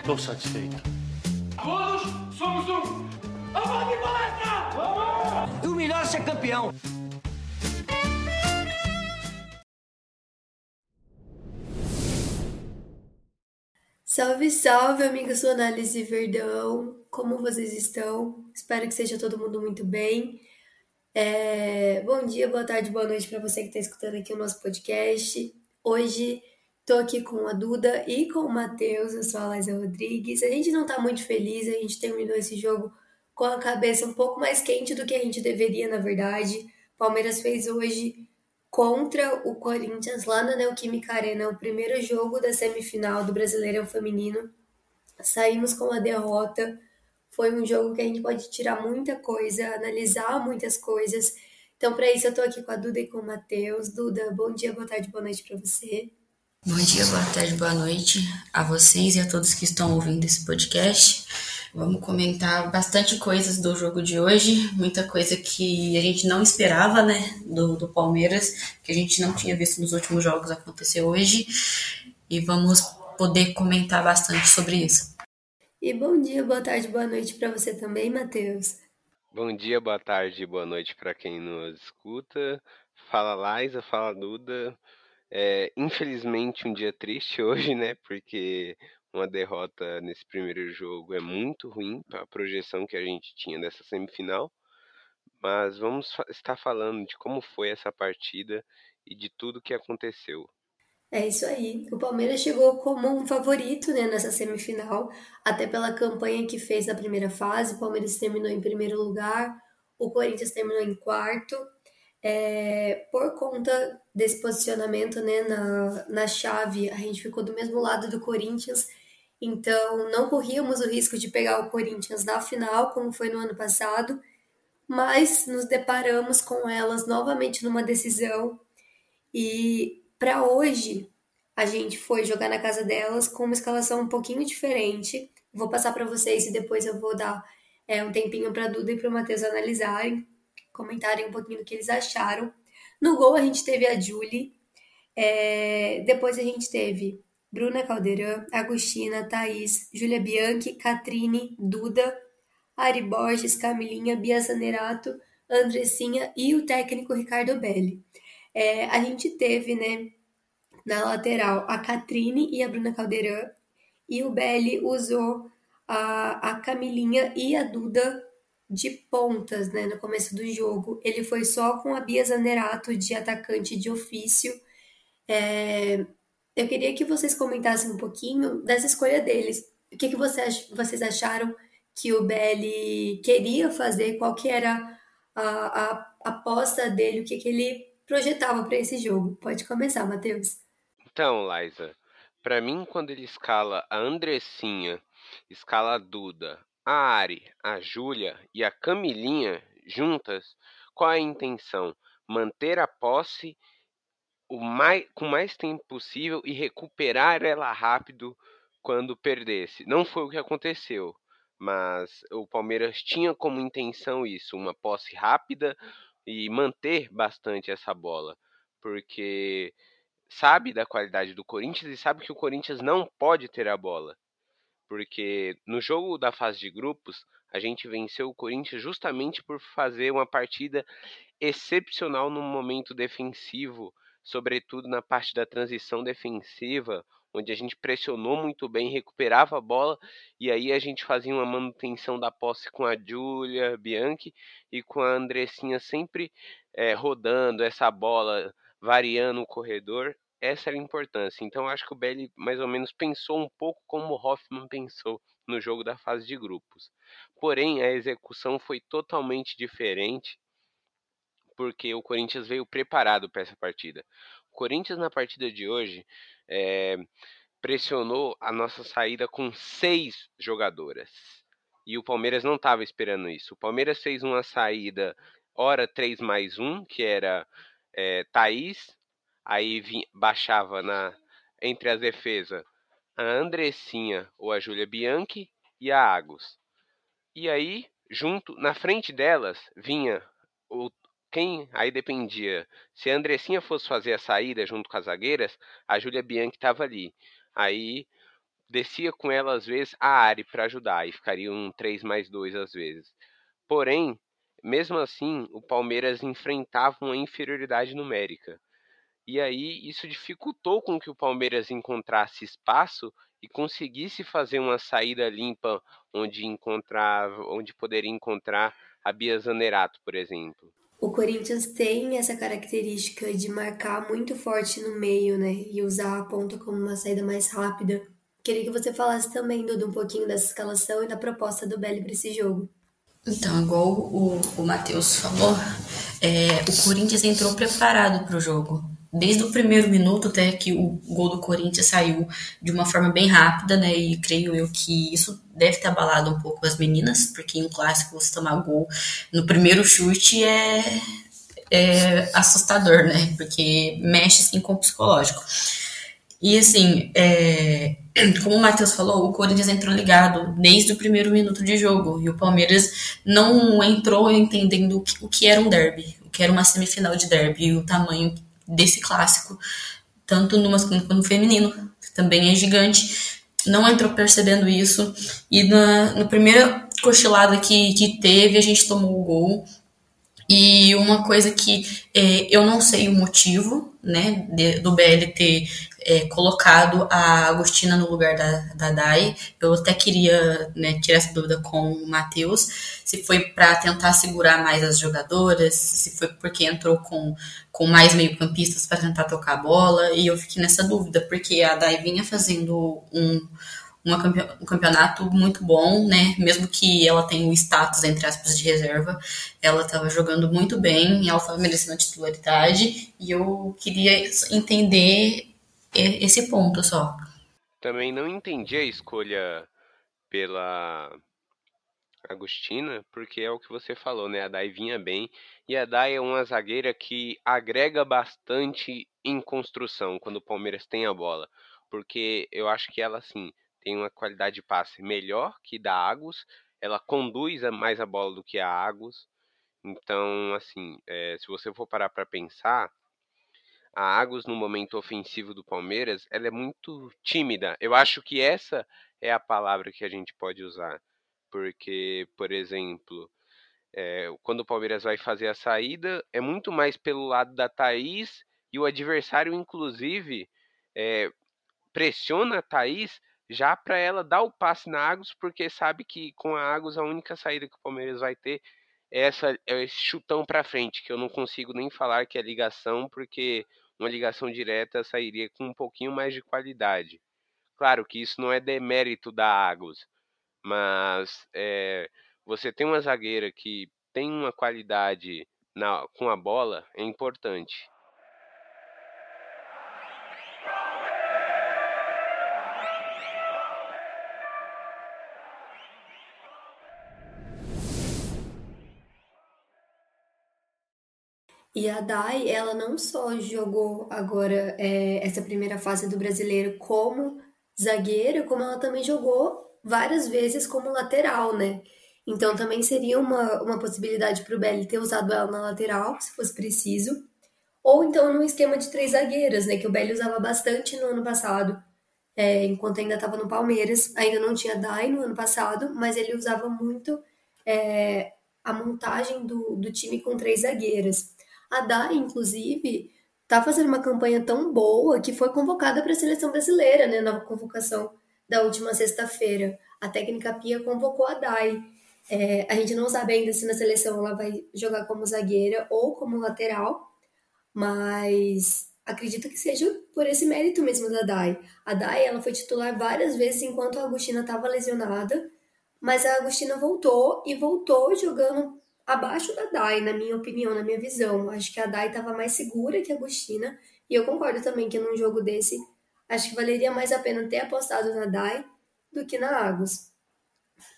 Estou satisfeito. Todos somos um. Vamos de palestra! Vamos! E o melhor é ser campeão. Salve, salve, amigos do Análise Verdão! Como vocês estão? Espero que seja todo mundo muito bem. É... Bom dia, boa tarde, boa noite para você que está escutando aqui o nosso podcast. Hoje estou aqui com a Duda e com o Matheus, eu sou a Laisa Rodrigues. A gente não está muito feliz, a gente terminou esse jogo com a cabeça um pouco mais quente do que a gente deveria, na verdade. Palmeiras fez hoje contra o Corinthians lá na Neoquímica Arena, o primeiro jogo da semifinal do Brasileirão Feminino. Saímos com a derrota. Foi um jogo que a gente pode tirar muita coisa, analisar muitas coisas. Então, para isso, eu estou aqui com a Duda e com o Matheus. Duda, bom dia, boa tarde, boa noite para você. Bom dia, boa tarde, boa noite a vocês e a todos que estão ouvindo esse podcast. Vamos comentar bastante coisas do jogo de hoje, muita coisa que a gente não esperava, né, do, do Palmeiras, que a gente não tinha visto nos últimos jogos acontecer hoje, e vamos poder comentar bastante sobre isso. E bom dia, boa tarde, boa noite para você também, Matheus. Bom dia, boa tarde, boa noite para quem nos escuta. Fala Liza, fala Duda. É, infelizmente um dia triste hoje, né? Porque uma derrota nesse primeiro jogo é muito ruim para a projeção que a gente tinha dessa semifinal. Mas vamos estar falando de como foi essa partida e de tudo que aconteceu. É isso aí. O Palmeiras chegou como um favorito né, nessa semifinal, até pela campanha que fez na primeira fase. O Palmeiras terminou em primeiro lugar, o Corinthians terminou em quarto. É, por conta desse posicionamento né, na, na chave, a gente ficou do mesmo lado do Corinthians então, não corríamos o risco de pegar o Corinthians na final, como foi no ano passado, mas nos deparamos com elas novamente numa decisão. E para hoje, a gente foi jogar na casa delas com uma escalação um pouquinho diferente. Vou passar para vocês e depois eu vou dar é, um tempinho para Duda e para o Matheus analisarem, comentarem um pouquinho do que eles acharam. No gol, a gente teve a Julie. É, depois a gente teve Bruna Caldeirão, Agostina, Thaís, Júlia Bianchi, Catrine, Duda, Ari Borges, Camilinha, Bia Zanerato, Andressinha e o técnico Ricardo Belli. É, a gente teve, né, na lateral a Catrine e a Bruna Caldeirão, e o Belli usou a, a Camilinha e a Duda de pontas, né, no começo do jogo. Ele foi só com a Bia Zanerato de atacante de ofício. É, eu queria que vocês comentassem um pouquinho dessa escolha deles. O que, que vocês, acharam que o Belli queria fazer? Qual que era a, a, a aposta dele? O que, que ele projetava para esse jogo? Pode começar, Matheus. Então, Liza, para mim, quando ele escala a Andressinha, escala a Duda, a Ari, a Júlia e a Camilinha juntas, qual é a intenção? Manter a posse o mais, com mais tempo possível e recuperar ela rápido quando perdesse. Não foi o que aconteceu, mas o Palmeiras tinha como intenção isso, uma posse rápida e manter bastante essa bola, porque sabe da qualidade do Corinthians e sabe que o Corinthians não pode ter a bola. Porque no jogo da fase de grupos, a gente venceu o Corinthians justamente por fazer uma partida excepcional no momento defensivo sobretudo na parte da transição defensiva, onde a gente pressionou muito bem, recuperava a bola e aí a gente fazia uma manutenção da posse com a Giulia Bianchi e com a Andressinha sempre é, rodando essa bola, variando o corredor. Essa era a importância. Então acho que o Belli mais ou menos pensou um pouco como o Hoffman pensou no jogo da fase de grupos. Porém, a execução foi totalmente diferente porque o Corinthians veio preparado para essa partida. O Corinthians, na partida de hoje, é, pressionou a nossa saída com seis jogadoras. E o Palmeiras não estava esperando isso. O Palmeiras fez uma saída, hora 3 mais 1, que era é, Thaís, aí vinha, baixava na entre as defesas a Andressinha ou a Júlia Bianchi e a Agus. E aí, junto, na frente delas, vinha o quem aí dependia. Se a Andressinha fosse fazer a saída junto com as zagueiras, a Júlia Bianchi estava ali. Aí descia com ela às vezes a Ari para ajudar e ficaria um 3 mais 2 às vezes. Porém, mesmo assim, o Palmeiras enfrentava uma inferioridade numérica. E aí isso dificultou com que o Palmeiras encontrasse espaço e conseguisse fazer uma saída limpa onde encontrava, onde poderia encontrar a Bia Zanerato, por exemplo. O Corinthians tem essa característica de marcar muito forte no meio, né? E usar a ponta como uma saída mais rápida. Queria que você falasse também, Dudu, um pouquinho dessa escalação e da proposta do Belly para esse jogo. Então, igual o, o Matheus falou, é, o Corinthians entrou preparado para o jogo. Desde o primeiro minuto até que o gol do Corinthians saiu de uma forma bem rápida, né? E creio eu que isso deve ter abalado um pouco as meninas, porque em um clássico você tomar gol no primeiro chute é, é assustador, né? Porque mexe assim com o psicológico. E assim, é, como o Matheus falou, o Corinthians entrou ligado desde o primeiro minuto de jogo. E o Palmeiras não entrou entendendo o que, o que era um derby, o que era uma semifinal de derby, o tamanho desse clássico, tanto no masculino quanto no feminino, que também é gigante. Não entrou percebendo isso. E na, na primeira cochilada que, que teve, a gente tomou o gol. E uma coisa que é, eu não sei o motivo, né, de, do BL ter é, colocado a Agostina no lugar da, da Dai. Eu até queria né, tirar essa dúvida com o Matheus, se foi para tentar segurar mais as jogadoras, se foi porque entrou com, com mais meio-campistas para tentar tocar a bola, e eu fiquei nessa dúvida, porque a Dai vinha fazendo um, um campeonato muito bom, né? Mesmo que ela tenha o status, entre aspas, de reserva, ela estava jogando muito bem, ela estava merecendo a titularidade, e eu queria entender esse ponto só. Também não entendi a escolha pela Agostina, porque é o que você falou, né? A Dai vinha bem e a Dai é uma zagueira que agrega bastante em construção quando o Palmeiras tem a bola, porque eu acho que ela assim tem uma qualidade de passe melhor que da Agus, ela conduz mais a bola do que a Agus. Então, assim, é, se você for parar para pensar, a Agus no momento ofensivo do Palmeiras, ela é muito tímida. Eu acho que essa é a palavra que a gente pode usar. Porque, por exemplo, é, quando o Palmeiras vai fazer a saída, é muito mais pelo lado da Thaís e o adversário, inclusive, é, pressiona a Thaís já para ela dar o passe na Agus, porque sabe que com a Agus a única saída que o Palmeiras vai ter é, essa, é esse chutão para frente, que eu não consigo nem falar que é ligação, porque uma ligação direta sairia com um pouquinho mais de qualidade. Claro que isso não é demérito da Águas, mas é, você tem uma zagueira que tem uma qualidade na, com a bola é importante. E a Dai, ela não só jogou agora é, essa primeira fase do brasileiro como zagueira, como ela também jogou várias vezes como lateral, né? Então também seria uma, uma possibilidade para o Belly ter usado ela na lateral, se fosse preciso. Ou então no esquema de três zagueiras, né? Que o Belly usava bastante no ano passado, é, enquanto ainda estava no Palmeiras. Ainda não tinha Dai no ano passado, mas ele usava muito é, a montagem do, do time com três zagueiras. A Dai, inclusive, tá fazendo uma campanha tão boa que foi convocada para a seleção brasileira, né, na convocação da última sexta-feira. A técnica Pia convocou a Dai. É, a gente não sabe ainda se na seleção ela vai jogar como zagueira ou como lateral, mas acredito que seja por esse mérito mesmo da Dai. A Dai ela foi titular várias vezes enquanto a Agostina estava lesionada, mas a Agostina voltou e voltou jogando abaixo da Dai, na minha opinião, na minha visão. Acho que a Dai estava mais segura que a Agostina. E eu concordo também que num jogo desse, acho que valeria mais a pena ter apostado na Dai do que na Agus.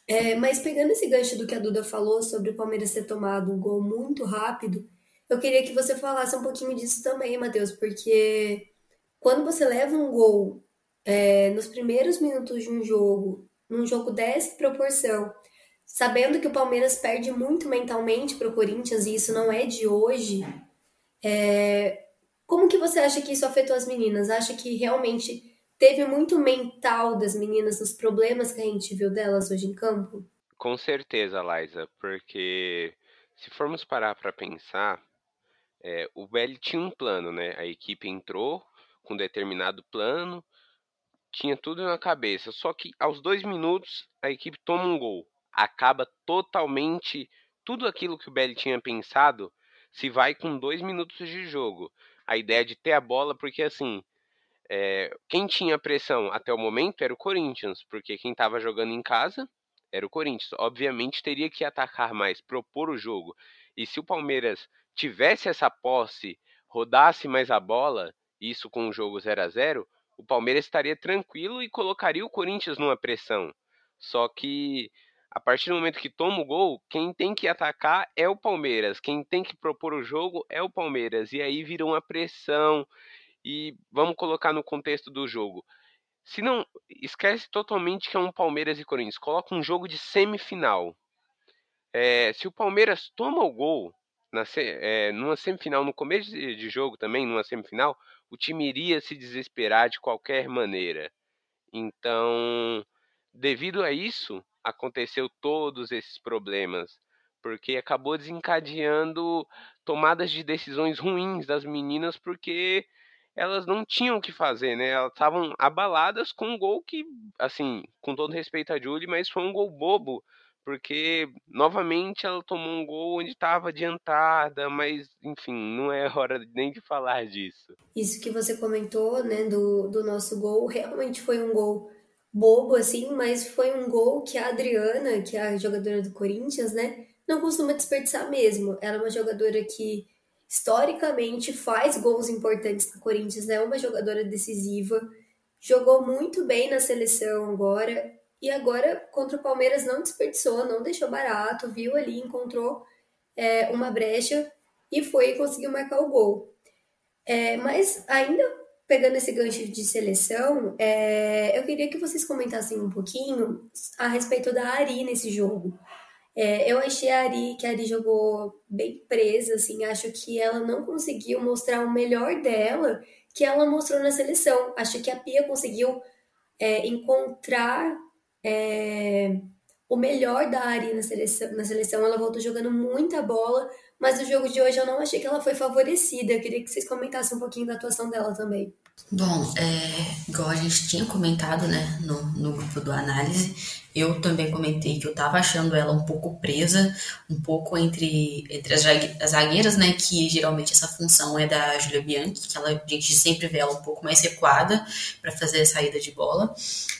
É, mas pegando esse gancho do que a Duda falou sobre o Palmeiras ter tomado um gol muito rápido, eu queria que você falasse um pouquinho disso também, Matheus, porque quando você leva um gol é, nos primeiros minutos de um jogo, num jogo dessa proporção, sabendo que o Palmeiras perde muito mentalmente para o Corinthians e isso não é de hoje, é... como que você acha que isso afetou as meninas? Acha que realmente teve muito mental das meninas, os problemas que a gente viu delas hoje em campo? Com certeza, Liza, porque se formos parar para pensar, é, o Belly tinha um plano, né? A equipe entrou com determinado plano, tinha tudo na cabeça. Só que aos dois minutos a equipe toma um gol, acaba totalmente tudo aquilo que o Belly tinha pensado se vai com dois minutos de jogo. A ideia de ter a bola, porque assim, é, quem tinha pressão até o momento era o Corinthians, porque quem estava jogando em casa era o Corinthians. Obviamente teria que atacar mais, propor o jogo. E se o Palmeiras tivesse essa posse, rodasse mais a bola, isso com o jogo 0 a 0 o Palmeiras estaria tranquilo e colocaria o Corinthians numa pressão. Só que a partir do momento que toma o gol, quem tem que atacar é o Palmeiras, quem tem que propor o jogo é o Palmeiras. E aí vira uma pressão. E vamos colocar no contexto do jogo. Se não, esquece totalmente que é um Palmeiras e Corinthians. Coloca um jogo de semifinal. É, se o Palmeiras toma o gol na, é, numa semifinal, no começo de, de jogo também, numa semifinal, o time iria se desesperar de qualquer maneira. Então, devido a isso, aconteceu todos esses problemas, porque acabou desencadeando tomadas de decisões ruins das meninas, porque elas não tinham o que fazer, né? Elas estavam abaladas com um gol que, assim, com todo respeito a Julie, mas foi um gol bobo, porque novamente ela tomou um gol onde estava adiantada, mas enfim, não é hora nem de falar disso. Isso que você comentou, né, do, do nosso gol, realmente foi um gol bobo, assim, mas foi um gol que a Adriana, que é a jogadora do Corinthians, né, não costuma desperdiçar mesmo. Ela é uma jogadora que, historicamente, faz gols importantes no Corinthians, é né? uma jogadora decisiva, jogou muito bem na seleção agora, e agora contra o Palmeiras não desperdiçou, não deixou barato, viu ali, encontrou é, uma brecha e foi e conseguiu marcar o gol. É, mas ainda pegando esse gancho de seleção, é, eu queria que vocês comentassem um pouquinho a respeito da Ari nesse jogo. É, eu achei a Ari, que a Ari jogou bem presa, assim, acho que ela não conseguiu mostrar o melhor dela que ela mostrou na seleção. Acho que a Pia conseguiu é, encontrar é, o melhor da Ari na seleção, na seleção. Ela voltou jogando muita bola, mas no jogo de hoje eu não achei que ela foi favorecida. Eu queria que vocês comentassem um pouquinho da atuação dela também. Bom, é, igual a gente tinha comentado né, no, no grupo do análise, eu também comentei que eu tava achando ela um pouco presa, um pouco entre, entre as, as zagueiras, né? Que geralmente essa função é da Julia Bianchi, que ela, a gente sempre vê ela um pouco mais recuada para fazer a saída de bola.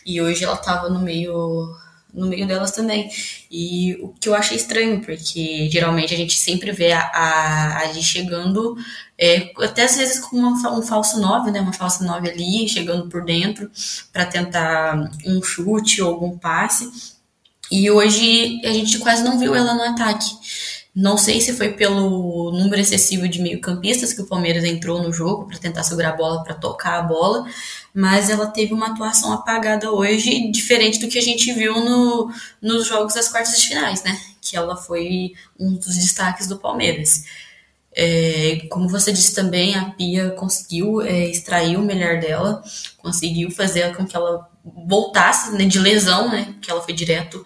E hoje ela tava no meio no meio delas também. E o que eu achei estranho, porque geralmente a gente sempre vê a, a, a chegando, é, até às vezes com uma, um falso 9, né? Uma falsa 9 ali, chegando por dentro para tentar um chute ou algum passe. E hoje a gente quase não viu ela no ataque. Não sei se foi pelo número excessivo de meio-campistas que o Palmeiras entrou no jogo para tentar segurar a bola, para tocar a bola, mas ela teve uma atuação apagada hoje, diferente do que a gente viu no, nos jogos das quartas de finais, né? Que ela foi um dos destaques do Palmeiras. É, como você disse também, a Pia conseguiu é, extrair o melhor dela, conseguiu fazer com que ela voltasse né, de lesão, né? Que ela foi direto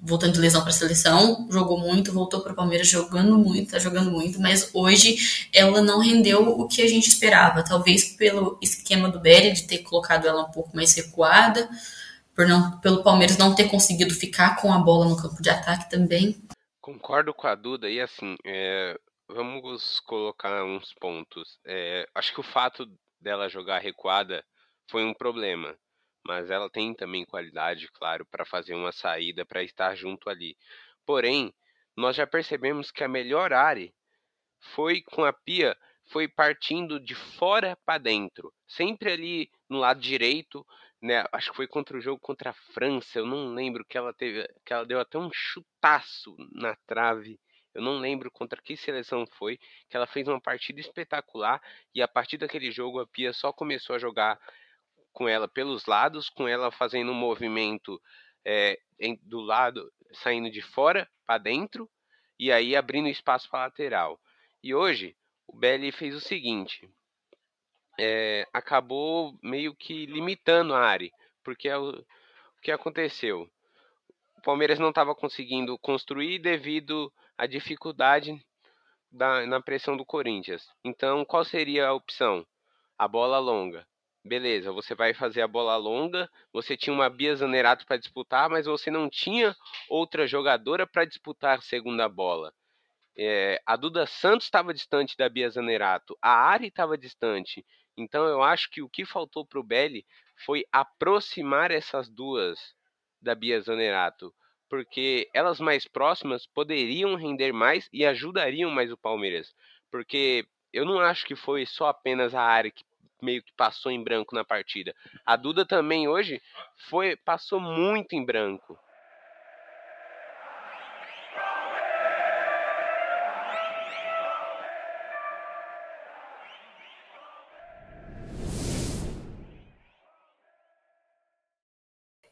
voltando de lesão para a seleção, jogou muito, voltou para o Palmeiras jogando muito, tá jogando muito, mas hoje ela não rendeu o que a gente esperava, talvez pelo esquema do Belly de ter colocado ela um pouco mais recuada, por não, pelo Palmeiras não ter conseguido ficar com a bola no campo de ataque também. Concordo com a Duda e assim, é, vamos colocar uns pontos. É, acho que o fato dela jogar recuada foi um problema mas ela tem também qualidade, claro, para fazer uma saída, para estar junto ali. Porém, nós já percebemos que a melhor área foi com a Pia, foi partindo de fora para dentro, sempre ali no lado direito, né? Acho que foi contra o jogo contra a França, eu não lembro que ela teve, que ela deu até um chutaço na trave. Eu não lembro contra que seleção foi, que ela fez uma partida espetacular e a partir daquele jogo a Pia só começou a jogar com ela pelos lados, com ela fazendo um movimento é, em, do lado, saindo de fora para dentro e aí abrindo espaço para lateral. E hoje o Belly fez o seguinte: é, acabou meio que limitando a Ari, porque é o, o que aconteceu? O Palmeiras não estava conseguindo construir devido à dificuldade da, na pressão do Corinthians. Então, qual seria a opção? A bola longa. Beleza, você vai fazer a bola longa. Você tinha uma Bia Zanerato para disputar, mas você não tinha outra jogadora para disputar a segunda bola. É, a Duda Santos estava distante da Bia Zanerato, a Ari estava distante. Então eu acho que o que faltou para o Belli foi aproximar essas duas da Bia Zanerato, porque elas mais próximas poderiam render mais e ajudariam mais o Palmeiras. Porque eu não acho que foi só apenas a Ari que meio que passou em branco na partida. A Duda também hoje foi passou muito em branco.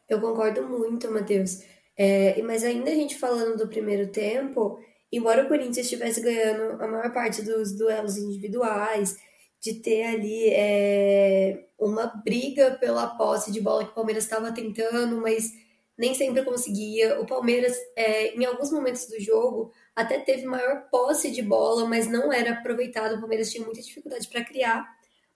Eu concordo muito, Matheus. É, mas ainda a gente falando do primeiro tempo, embora o Corinthians estivesse ganhando a maior parte dos duelos individuais, de ter ali é, uma briga pela posse de bola que o Palmeiras estava tentando, mas nem sempre conseguia. O Palmeiras, é, em alguns momentos do jogo, até teve maior posse de bola, mas não era aproveitado. O Palmeiras tinha muita dificuldade para criar.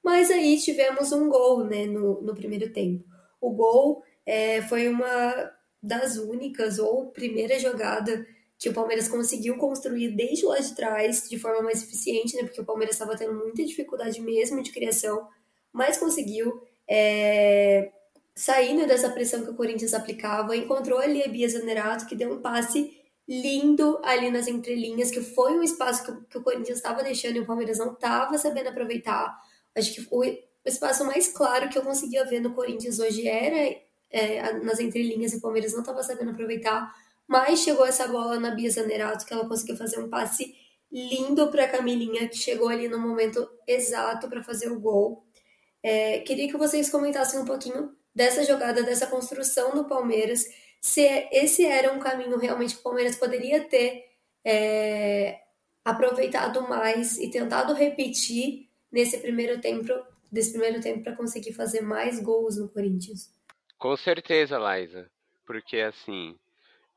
Mas aí tivemos um gol né, no, no primeiro tempo. O gol é, foi uma das únicas ou primeira jogada que o Palmeiras conseguiu construir desde lá de trás de forma mais eficiente, né? Porque o Palmeiras estava tendo muita dificuldade mesmo de criação, mas conseguiu é, saindo dessa pressão que o Corinthians aplicava, encontrou ali a Bia Zanerato, que deu um passe lindo ali nas entrelinhas, que foi um espaço que, que o Corinthians estava deixando e o Palmeiras não estava sabendo aproveitar. Acho que o espaço mais claro que eu conseguia ver no Corinthians hoje era é, nas entrelinhas e o Palmeiras não estava sabendo aproveitar, mas chegou essa bola na Bia Zanerato que ela conseguiu fazer um passe lindo para a Camilinha, que chegou ali no momento exato para fazer o gol. É, queria que vocês comentassem um pouquinho dessa jogada, dessa construção do Palmeiras, se esse era um caminho realmente que o Palmeiras poderia ter é, aproveitado mais e tentado repetir nesse primeiro tempo, desse primeiro tempo para conseguir fazer mais gols no Corinthians. Com certeza, Liza. Porque assim,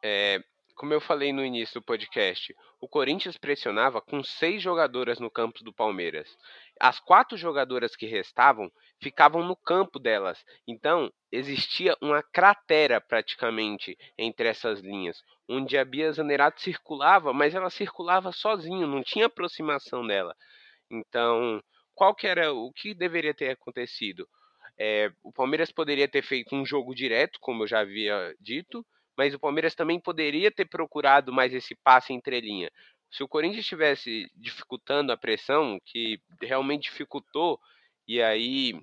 é, como eu falei no início do podcast, o Corinthians pressionava com seis jogadoras no campo do Palmeiras. As quatro jogadoras que restavam ficavam no campo delas. Então, existia uma cratera praticamente entre essas linhas, onde a Bia Zanerato circulava, mas ela circulava sozinha, não tinha aproximação dela. Então, qual que era o que deveria ter acontecido? É, o Palmeiras poderia ter feito um jogo direto, como eu já havia dito, mas o Palmeiras também poderia ter procurado mais esse passe entre linha. Se o Corinthians estivesse dificultando a pressão, que realmente dificultou, e aí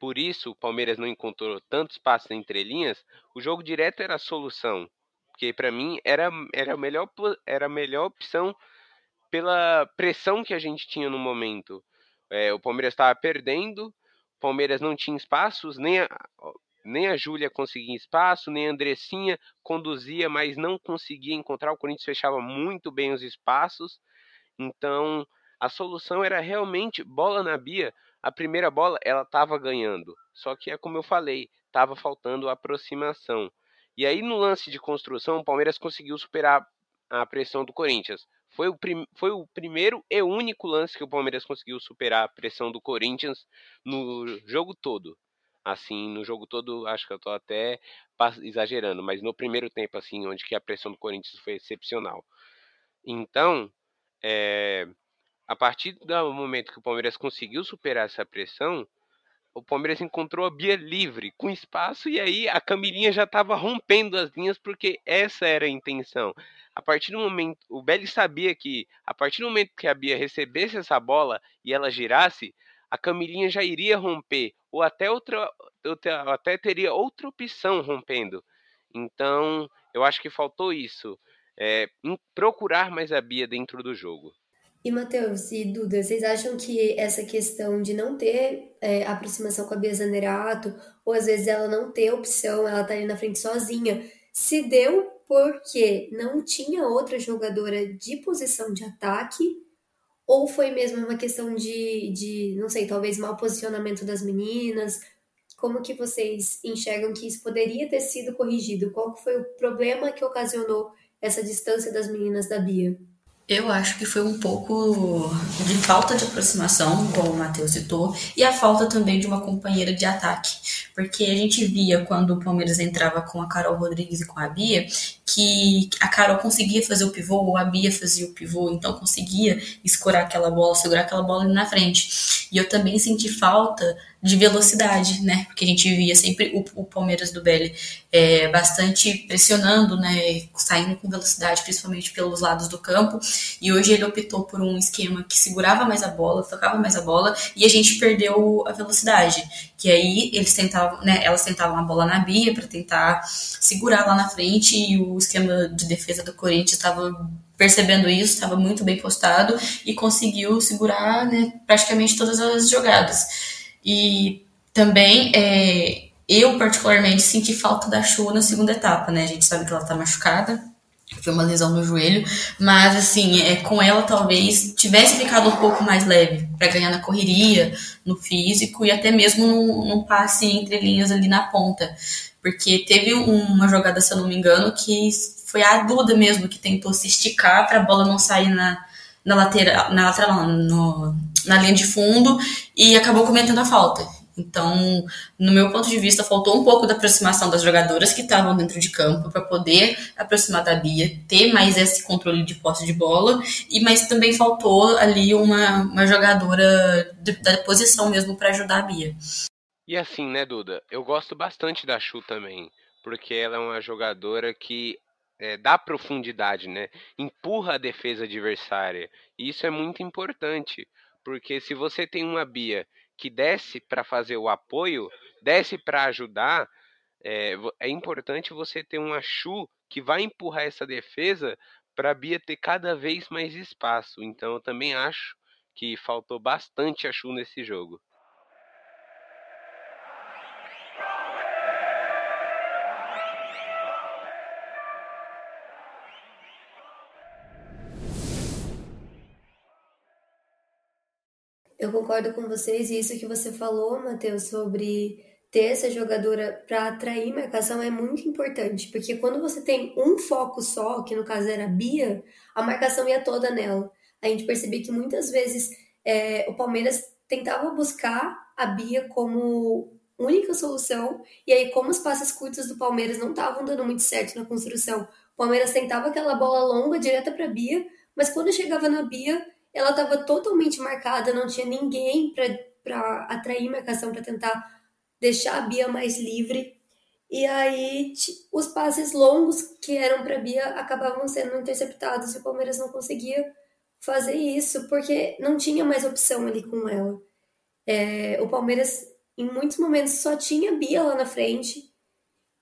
por isso o Palmeiras não encontrou tantos passes entre linhas, o jogo direto era a solução. Porque para mim era, era, a melhor, era a melhor opção pela pressão que a gente tinha no momento. É, o Palmeiras estava perdendo, Palmeiras não tinha espaços, nem a, nem a Júlia conseguia espaço, nem a Andressinha conduzia, mas não conseguia encontrar. O Corinthians fechava muito bem os espaços. Então, a solução era realmente bola na Bia. A primeira bola ela estava ganhando, só que é como eu falei, estava faltando aproximação. E aí no lance de construção, o Palmeiras conseguiu superar a pressão do Corinthians. Foi o, foi o primeiro e único lance que o Palmeiras conseguiu superar a pressão do Corinthians no jogo todo. Assim, no jogo todo, acho que eu tô até exagerando, mas no primeiro tempo, assim, onde que a pressão do Corinthians foi excepcional. Então, é, a partir do momento que o Palmeiras conseguiu superar essa pressão, o Palmeiras encontrou a Bia livre, com espaço, e aí a Camilinha já estava rompendo as linhas, porque essa era a intenção. A partir do momento, o Belli sabia que a partir do momento que a Bia recebesse essa bola e ela girasse, a Camilinha já iria romper, ou até outra, até teria outra opção rompendo. Então, eu acho que faltou isso, é, procurar mais a Bia dentro do jogo. E Matheus e Duda, vocês acham que essa questão de não ter é, aproximação com a Bia Zanerato, ou às vezes ela não ter opção, ela tá ali na frente sozinha, se deu porque não tinha outra jogadora de posição de ataque, Ou foi mesmo uma questão de, de, não sei, talvez mau posicionamento das meninas? Como que vocês enxergam que isso poderia ter sido corrigido? Qual foi o problema que ocasionou essa distância das meninas da Bia? Eu acho que foi um pouco de falta de aproximação, como o Matheus citou, e a falta também de uma companheira de ataque. Porque a gente via quando o Palmeiras entrava com a Carol Rodrigues e com a Bia, que a Carol conseguia fazer o pivô, ou a Bia fazia o pivô, então conseguia escorar aquela bola, segurar aquela bola ali na frente. E eu também senti falta de velocidade, né? Porque a gente via sempre o, o Palmeiras do Belli é, bastante pressionando, né? Saindo com velocidade, principalmente pelos lados do campo. E hoje ele optou por um esquema que segurava mais a bola, tocava mais a bola, e a gente perdeu a velocidade. Que aí eles tentavam, né? Elas tentavam a bola na Bia para tentar segurar lá na frente, e o esquema de defesa do Corinthians estava percebendo isso, estava muito bem postado e conseguiu segurar né, praticamente todas as jogadas. E também é, eu, particularmente, senti falta da Chu na segunda etapa, né? A gente sabe que ela tá machucada, foi uma lesão no joelho, mas assim, é, com ela talvez tivesse ficado um pouco mais leve para ganhar na correria, no físico e até mesmo num, passe entre linhas ali na ponta. Porque teve uma jogada, se eu não me engano, que foi a Duda mesmo que tentou se esticar para a bola não sair na, na lateral, na lateral, no, na linha de fundo e acabou cometendo a falta. Então, no meu ponto de vista, faltou um pouco da aproximação das jogadoras que estavam dentro de campo para poder aproximar da Bia, ter mais esse controle de posse de bola, e mas também faltou ali uma, uma jogadora de, da posição mesmo para ajudar a Bia. E assim, né, Duda? Eu gosto bastante da Chu também, porque ela é uma jogadora que é, dá profundidade, né? Empurra a defesa adversária. E isso é muito importante, porque se você tem uma Bia que desce para fazer o apoio, desce para ajudar, é, é, importante você ter uma Chu que vai empurrar essa defesa para a Bia ter cada vez mais espaço. Então eu também acho que faltou bastante a Chu nesse jogo. Eu concordo com vocês e isso que você falou, Matheus, sobre ter essa jogadora para atrair marcação é muito importante, porque quando você tem um foco só, que no caso era a Bia, a marcação ia toda nela. A gente percebia que muitas vezes é, o Palmeiras tentava buscar a Bia como única solução, e aí, como os passes curtos do Palmeiras não estavam dando muito certo na construção, o Palmeiras tentava aquela bola longa direta para Bia, mas quando chegava na Bia, ela estava totalmente marcada, não tinha ninguém para atrair marcação, para tentar deixar a Bia mais livre. E aí os passes longos que eram para Bia acabavam sendo interceptados e o Palmeiras não conseguia fazer isso porque não tinha mais opção ali com ela. É, o Palmeiras em muitos momentos só tinha Bia lá na frente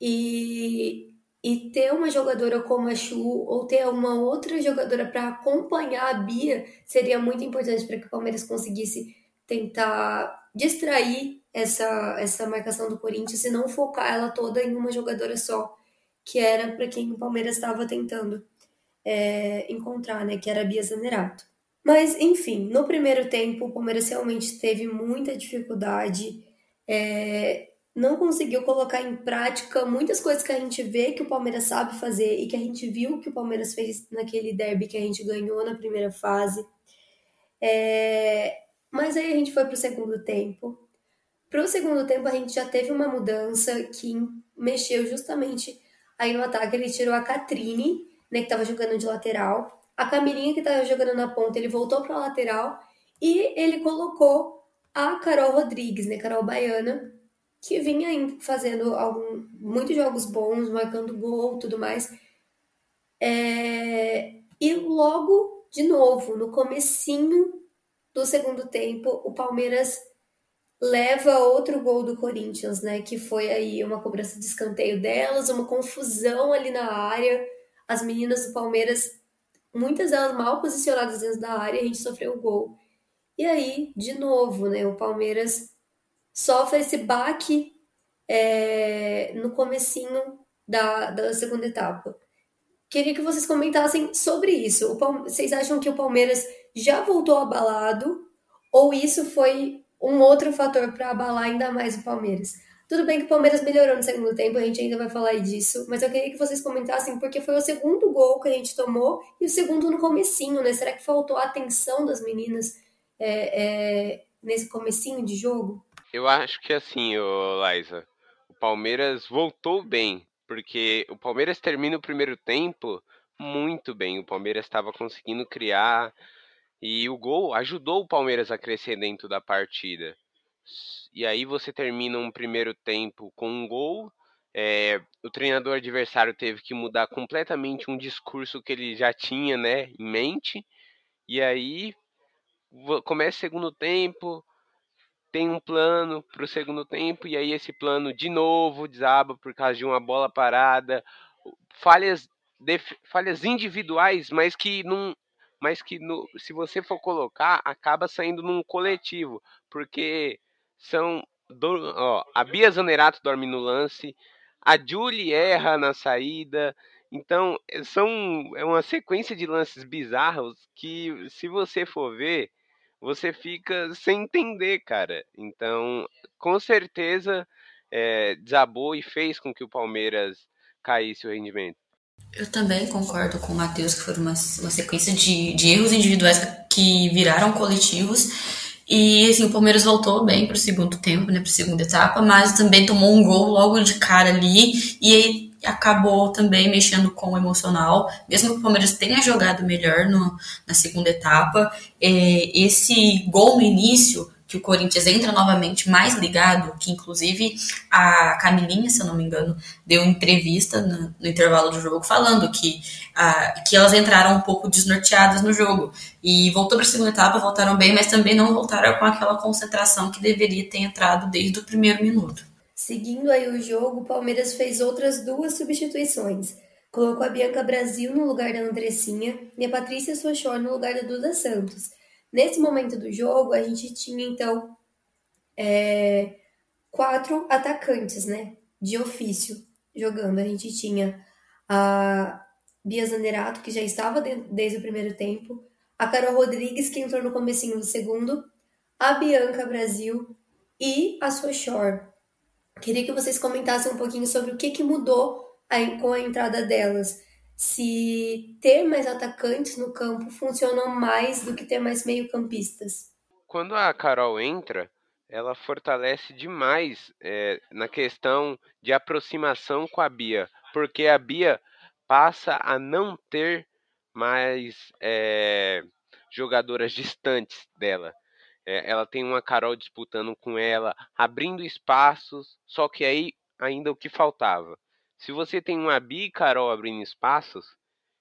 e e ter uma jogadora como a Chu ou ter uma outra jogadora para acompanhar a Bia seria muito importante para que o Palmeiras conseguisse tentar distrair essa, essa marcação do Corinthians e não focar ela toda em uma jogadora só, que era para quem o Palmeiras estava tentando é, encontrar, né? Que era a Bia Zanerato. Mas, enfim, no primeiro tempo o Palmeiras realmente teve muita dificuldade. É, não conseguiu colocar em prática muitas coisas que a gente vê que o Palmeiras sabe fazer e que a gente viu que o Palmeiras fez naquele derby que a gente ganhou na primeira fase. É... Mas aí a gente foi para o segundo tempo. Para o segundo tempo a gente já teve uma mudança que mexeu justamente aí no ataque. Ele tirou a Catrine, né, que estava jogando de lateral. A Camilinha, que estava jogando na ponta, ele voltou para a lateral. E ele colocou a Carol Rodrigues, né, Carol Baiana, que vinha fazendo algum, muitos jogos bons, marcando gol tudo mais. É, e logo, de novo, no comecinho do segundo tempo, o Palmeiras leva outro gol do Corinthians, né? Que foi aí uma cobrança de escanteio delas, uma confusão ali na área. As meninas do Palmeiras, muitas delas mal posicionadas dentro da área, a gente sofreu o gol. E aí, de novo, né? O Palmeiras sofre esse baque é, no comecinho da, da segunda etapa. Queria que vocês comentassem sobre isso. Vocês acham que o Palmeiras já voltou abalado ou isso foi um outro fator para abalar ainda mais o Palmeiras? Tudo bem que o Palmeiras melhorou no segundo tempo, a gente ainda vai falar disso, mas eu queria que vocês comentassem porque foi o segundo gol que a gente tomou e o segundo no comecinho, né? Será que faltou a atenção das meninas é, é, nesse comecinho de jogo? Eu acho que assim, ô Liza, o Palmeiras voltou bem, porque o Palmeiras termina o primeiro tempo muito bem. O Palmeiras estava conseguindo criar e o gol ajudou o Palmeiras a crescer dentro da partida e aí você termina um primeiro tempo com um gol. É, o treinador adversário teve que mudar completamente um discurso que ele já tinha né, em mente. E aí começa o segundo tempo, tem um plano para o segundo tempo, e aí esse plano de novo desaba por causa de uma bola parada, falhas, falhas individuais, mas que não. Mas que no, se você for colocar, acaba saindo num coletivo, porque são. Do, ó, a Bia Zanerato dorme no lance, a Julie erra na saída. Então, são é uma sequência de lances bizarros que, se você for ver, você fica sem entender, cara. Então, com certeza, é, desabou e fez com que o Palmeiras caísse o rendimento. Eu também concordo com o Matheus que foi uma, uma sequência de, de erros individuais que viraram coletivos e assim, o Palmeiras voltou bem para o segundo tempo, né, para a segunda etapa, mas também tomou um gol logo de cara ali e aí acabou também mexendo com o emocional. Mesmo que o Palmeiras tenha jogado melhor no, na segunda etapa, é, esse gol no início que o Corinthians entra novamente mais ligado, que inclusive a Camilinha, se eu não me engano, deu entrevista no, no intervalo do jogo falando que, que elas entraram um pouco desnorteadas no jogo. E voltou para a segunda etapa, voltaram bem, mas também não voltaram com aquela concentração que deveria ter entrado desde o primeiro minuto. Seguindo aí o jogo, o Palmeiras fez outras duas substituições. Colocou a Bianca Brasil no lugar da Andressinha e a Patrícia Sochor no lugar da Duda Santos. Nesse momento do jogo, a gente tinha então é, quatro atacantes, né? De ofício jogando. A gente tinha a Bia Zanerato, que já estava desde o primeiro tempo, a Carol Rodrigues, que entrou no comecinho do segundo, a Bianca Brasil e a Sochor. Queria que vocês comentassem um pouquinho sobre o que, que mudou com a entrada delas se ter mais atacantes no campo funciona mais do que ter mais meio-campistas. Quando a Carol entra, ela fortalece demais é, na questão de aproximação com a Bia, porque a Bia passa a não ter mais é, jogadoras distantes dela. É, ela tem uma Carol disputando com ela, abrindo espaços, só que aí ainda o que faltava se você tem uma Bi e Carol abrindo espaços,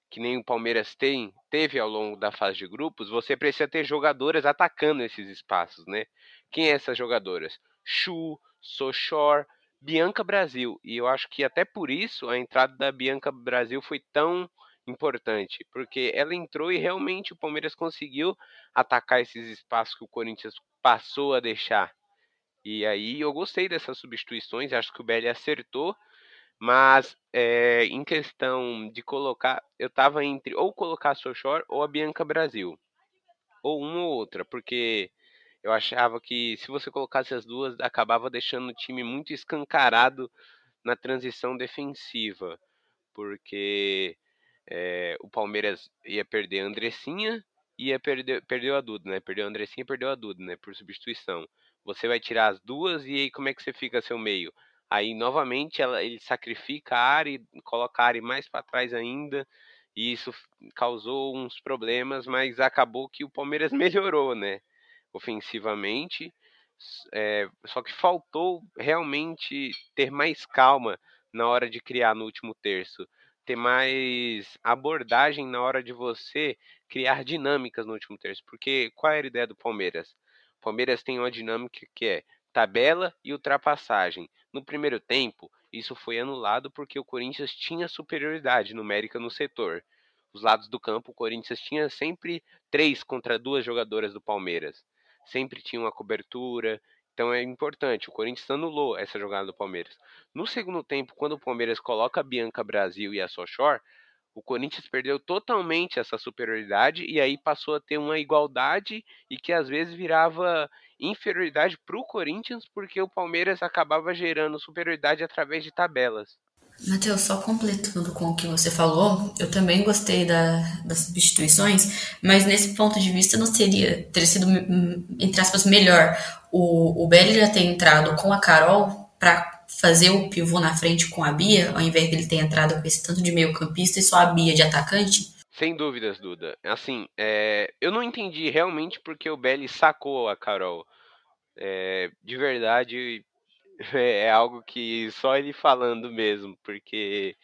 que nem o Palmeiras tem, teve ao longo da fase de grupos, você precisa ter jogadoras atacando esses espaços, né? Quem é essas jogadoras? Chu, Sochor, Bianca Brasil. E eu acho que até por isso a entrada da Bianca Brasil foi tão importante, porque ela entrou e realmente o Palmeiras conseguiu atacar esses espaços que o Corinthians passou a deixar. E aí eu gostei dessas substituições, acho que o Belli acertou mas é, em questão de colocar, eu tava entre ou colocar a Sochor ou a Bianca Brasil. Ou uma ou outra, porque eu achava que se você colocasse as duas, acabava deixando o time muito escancarado na transição defensiva. Porque é, o Palmeiras ia perder a Andressinha e ia perder, perdeu a Duda, né? Perdeu a Andressinha perdeu a Duda, né? Por substituição. Você vai tirar as duas e aí como é que você fica seu meio? Aí novamente ela, ele sacrifica a Ari, coloca a Ari mais para trás ainda, e isso causou uns problemas, mas acabou que o Palmeiras melhorou, né? Ofensivamente, é, só que faltou realmente ter mais calma na hora de criar no último terço, ter mais abordagem na hora de você criar dinâmicas no último terço, porque qual era a ideia do Palmeiras? O Palmeiras tem uma dinâmica que é tabela e ultrapassagem. No primeiro tempo, isso foi anulado porque o Corinthians tinha superioridade numérica no setor. Os lados do campo, o Corinthians tinha sempre três contra duas jogadoras do Palmeiras. Sempre tinha uma cobertura. Então é importante. O Corinthians anulou essa jogada do Palmeiras. No segundo tempo, quando o Palmeiras coloca a Bianca Brasil e a Sochor, O Corinthians perdeu totalmente essa superioridade e aí passou a ter uma igualdade e que às vezes virava inferioridade para o Corinthians porque o Palmeiras acabava gerando superioridade através de tabelas. Matheus, só completando com o que você falou, eu também gostei da, das substituições, mas nesse ponto de vista não seria, teria sido, entre aspas, melhor o, o Belly já ter entrado com a Carol para fazer o pivô na frente com a Bia, ao invés dele ter entrado com esse tanto de meio campista e só a Bia de atacante? Sem dúvidas, Duda. Assim, é, eu não entendi realmente porque o Belly sacou a Carol. É, de verdade, é, é algo que só ele falando mesmo, porque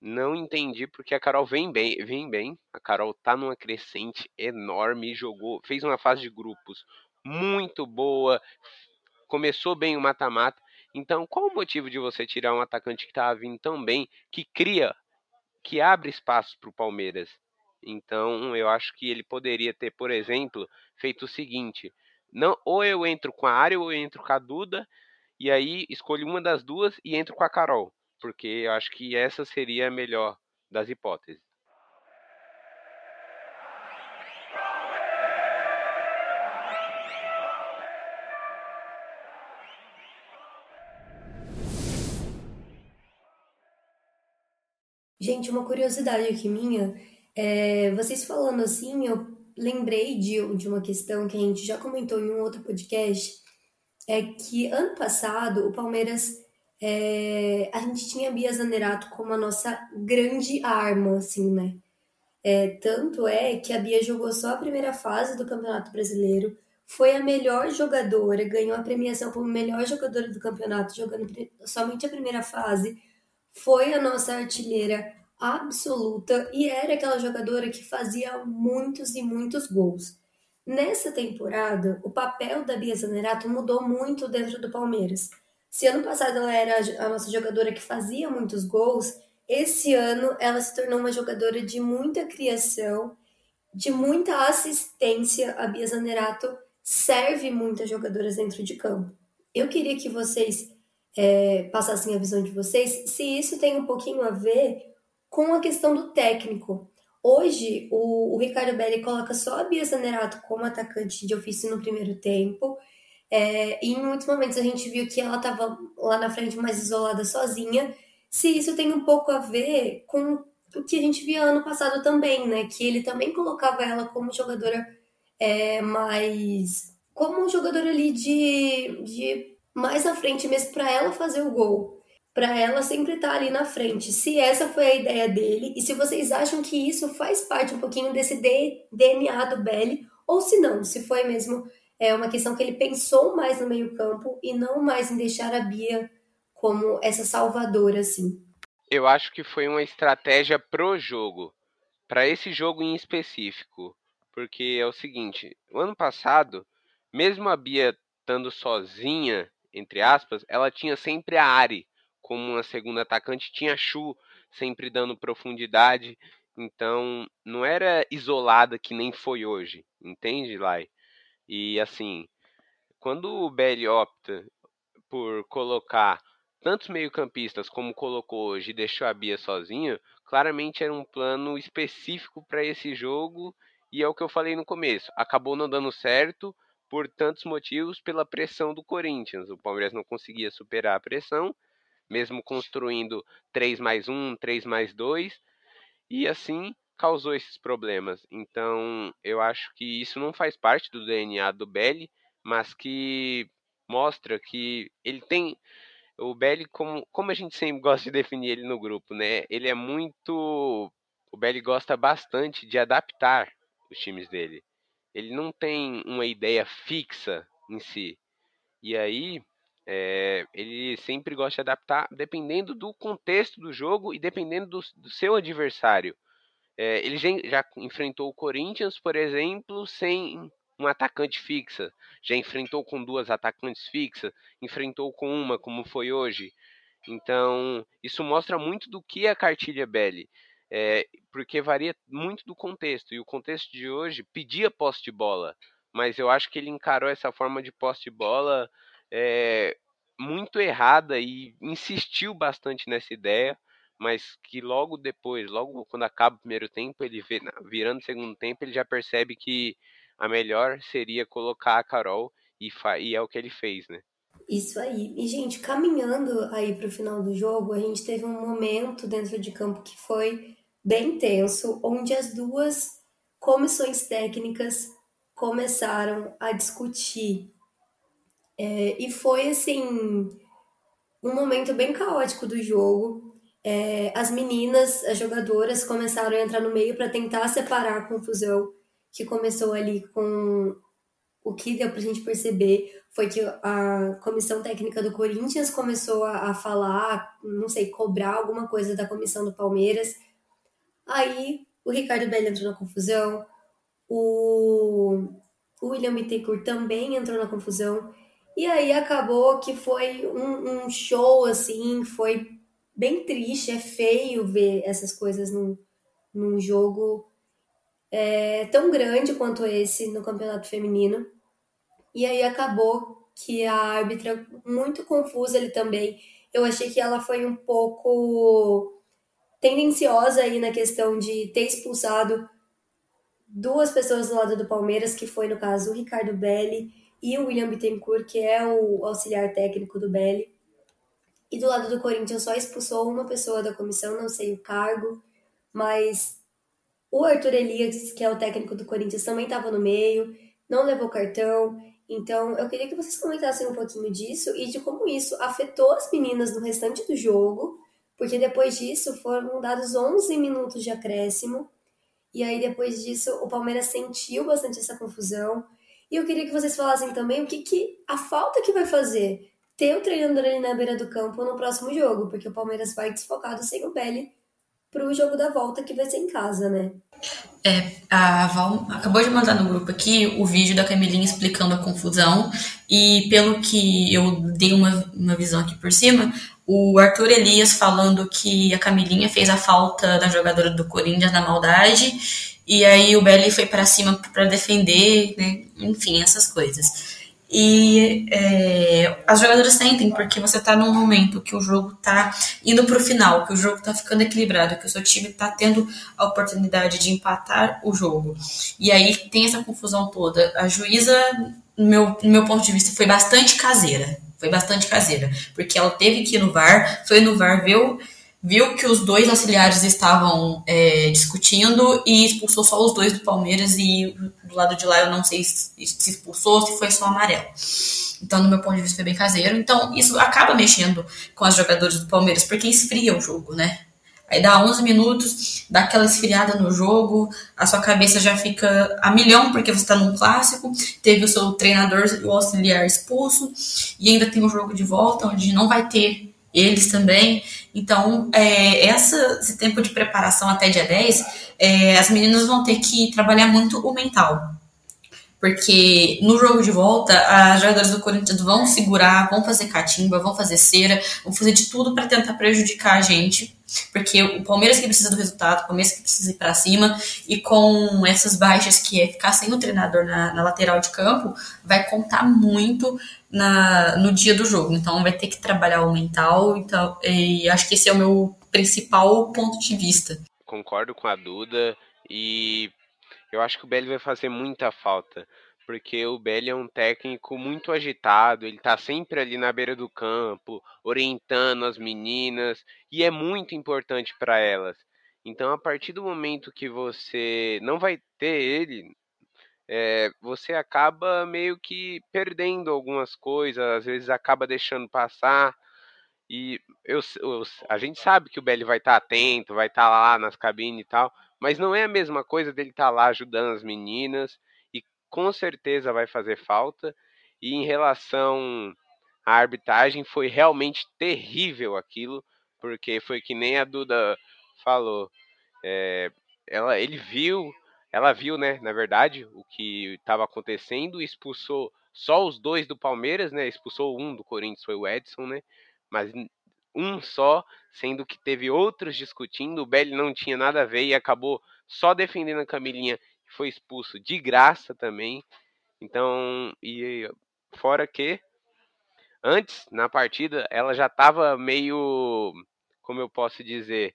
não entendi porque a Carol vem bem, vem bem. A Carol tá numa crescente enorme, jogou, fez uma fase de grupos muito boa, começou bem o mata-mata. Então, qual o motivo de você tirar um atacante que estava vindo tão bem, que cria, que abre espaço para o Palmeiras? Então, eu acho que ele poderia ter, por exemplo, feito o seguinte: não, ou eu entro com a área ou eu entro com a Duda e aí escolho uma das duas e entro com a Carol, porque eu acho que essa seria a melhor das hipóteses. Gente, uma curiosidade aqui minha, é, vocês falando assim, eu lembrei de, de uma questão que a gente já comentou em um outro podcast, é que ano passado o Palmeiras é, a gente tinha a Bia Zanerato como a nossa grande arma, assim, né? É, tanto é que a Bia jogou só a primeira fase do Campeonato Brasileiro, foi a melhor jogadora, ganhou a premiação como melhor jogadora do campeonato, jogando somente a primeira fase, foi a nossa artilheira absoluta e era aquela jogadora que fazia muitos e muitos gols. Nessa temporada, o papel da Bia Zanerato mudou muito dentro do Palmeiras. Se ano passado ela era a nossa jogadora que fazia muitos gols, esse ano ela se tornou uma jogadora de muita criação, de muita assistência. A Bia Zanerato serve muitas jogadoras dentro de campo. Eu queria que vocês é, passassem a visão de vocês se isso tem um pouquinho a ver com a questão do técnico. Hoje, o, o Ricardo Belli coloca só a Bia Zanerato como atacante de ofício no primeiro tempo. É, e em muitos momentos a gente viu que ela estava lá na frente mais isolada sozinha. Se isso tem um pouco a ver com o que a gente via ano passado também, né? Que ele também colocava ela como jogadora é, mais. como um jogador ali de, de mais à frente mesmo para ela fazer o gol para ela sempre estar tá ali na frente. Se essa foi a ideia dele e se vocês acham que isso faz parte um pouquinho desse DNA do Belly ou se não, se foi mesmo é uma questão que ele pensou mais no meio-campo e não mais em deixar a Bia como essa salvadora assim. Eu acho que foi uma estratégia pro jogo, para esse jogo em específico, porque é o seguinte, o ano passado, mesmo a Bia estando sozinha, entre aspas, ela tinha sempre a Ari como uma segunda atacante, tinha Chu sempre dando profundidade. Então, não era isolada que nem foi hoje, entende, Lai? E assim, quando o Belli opta por colocar tantos meio-campistas como colocou hoje e deixou a Bia sozinha, claramente era um plano específico para esse jogo e é o que eu falei no começo. Acabou não dando certo por tantos motivos pela pressão do Corinthians. O Palmeiras não conseguia superar a pressão mesmo construindo 3 mais 1, 3 mais 2, e assim causou esses problemas. Então, eu acho que isso não faz parte do DNA do Belly, mas que mostra que ele tem o Belly como como a gente sempre gosta de definir ele no grupo, né? Ele é muito o Belly gosta bastante de adaptar os times dele. Ele não tem uma ideia fixa em si. E aí, é, ele sempre gosta de adaptar dependendo do contexto do jogo e dependendo do, do seu adversário. É, ele já, enfrentou o Corinthians, por exemplo, sem um atacante fixa. Já enfrentou com duas atacantes fixas, enfrentou com uma, como foi hoje. Então, isso mostra muito do que é a cartilha Belly. É, porque varia muito do contexto. E o contexto de hoje pedia posse de bola. Mas eu acho que ele encarou essa forma de posse de bola é, muito errada e insistiu bastante nessa ideia, mas que logo depois, logo quando acaba o primeiro tempo, ele vê, virando o segundo tempo, ele já percebe que a melhor seria colocar a Carol e, e é o que ele fez, né? Isso aí. E, gente, caminhando aí para o final do jogo, a gente teve um momento dentro de campo que foi bem tenso, onde as duas comissões técnicas começaram a discutir. É, e foi, assim, um momento bem caótico do jogo. É, as meninas, as jogadoras, começaram a entrar no meio para tentar separar a confusão que começou ali com o que deu para a gente perceber foi que a comissão técnica do Corinthians começou a, a, falar, não sei, cobrar alguma coisa da comissão do Palmeiras. Aí o Ricardo Belli entrou na confusão, o, o William Bittencourt também entrou na confusão. E aí acabou que foi um, um, show, assim, foi bem triste, é feio ver essas coisas num, num jogo é, tão grande quanto esse no campeonato feminino. E aí acabou que a árbitra, muito confusa ele também, eu achei que ela foi um pouco tendenciosa aí na questão de ter expulsado duas pessoas do lado do Palmeiras, que foi no caso o Ricardo Belli e o William Bittencourt, que é o auxiliar técnico do Belli. E do lado do Corinthians só expulsou uma pessoa da comissão, não sei o cargo, mas o Arthur Elias, que é o técnico do Corinthians, também estava no meio, não levou cartão. Então, eu queria que vocês comentassem um pouquinho disso e de como isso afetou as meninas no restante do jogo, porque depois disso foram dados 11 minutos de acréscimo, e aí depois disso o Palmeiras sentiu bastante essa confusão. E eu queria que vocês falassem também o que, que a falta que vai fazer ter o treinador ali na beira do campo no próximo jogo, porque o Palmeiras vai desfocado sem o Belly para o jogo da volta que vai ser em casa, né? É, a Val acabou de mandar no grupo aqui o vídeo da Camilinha explicando a confusão e pelo que eu dei uma, uma visão aqui por cima, o Arthur Elias falando que a Camilinha fez a falta da jogadora do Corinthians na maldade e aí o Belly foi para cima para defender, né? Enfim, essas coisas. E é, as jogadoras sentem porque você tá num momento que o jogo tá indo pro final, que o jogo tá ficando equilibrado, que o seu time tá tendo a oportunidade de empatar o jogo. E aí tem essa confusão toda. A juíza, no meu, no meu ponto de vista, foi bastante caseira. Foi bastante caseira. Porque ela teve que ir no VAR, foi no VAR, viu viu que os dois auxiliares estavam é, discutindo e expulsou só os dois do Palmeiras e do lado de lá eu não sei se, expulsou ou se foi só amarelo. Então, no meu ponto de vista, foi bem caseiro. Então, isso acaba mexendo com as jogadoras do Palmeiras, porque esfria o jogo, né? Aí dá 11 minutos, dá aquela esfriada no jogo, a sua cabeça já fica a milhão porque você está num clássico, teve o seu treinador e o auxiliar expulso, e ainda tem o jogo de volta, onde não vai ter eles também. Então, é, essa, esse tempo de preparação até dia 10, é, as meninas vão ter que trabalhar muito o mental. Porque no jogo de volta, as jogadoras do Corinthians vão segurar, vão fazer catimba, vão fazer cera, vão fazer de tudo para tentar prejudicar a gente. Porque o Palmeiras que precisa do resultado, o Palmeiras que precisa ir para cima, e com essas baixas que é ficar sem o treinador na, na lateral de campo, vai contar muito na, no dia do jogo. Então vai ter que trabalhar o mental. Então, e acho que esse é o meu principal ponto de vista. Concordo com a Duda e eu acho que o Belly vai fazer muita falta. Porque o Belly é um técnico muito agitado, ele tá sempre ali na beira do campo, orientando as meninas, e é muito importante para elas. Então, a partir do momento que você não vai ter ele é, você acaba meio que perdendo algumas coisas, às vezes acaba deixando passar. E eu, eu a gente sabe que o Belly vai estar tá atento, vai estar tá lá nas cabines e tal, mas não é a mesma coisa dele estar tá lá ajudando as meninas e com certeza vai fazer falta. E em relação à arbitragem, foi realmente terrível aquilo, porque foi que nem a Duda falou. É, ela, ele viu ela viu, né, na verdade, o que estava acontecendo, expulsou só os dois do Palmeiras, né? Expulsou um do Corinthians, foi o Edson, né? Mas um só, sendo que teve outros discutindo, o Belli não tinha nada a ver e acabou só defendendo a Camilinha, foi expulso de graça também. Então, e fora que antes na partida ela já estava meio como eu posso dizer,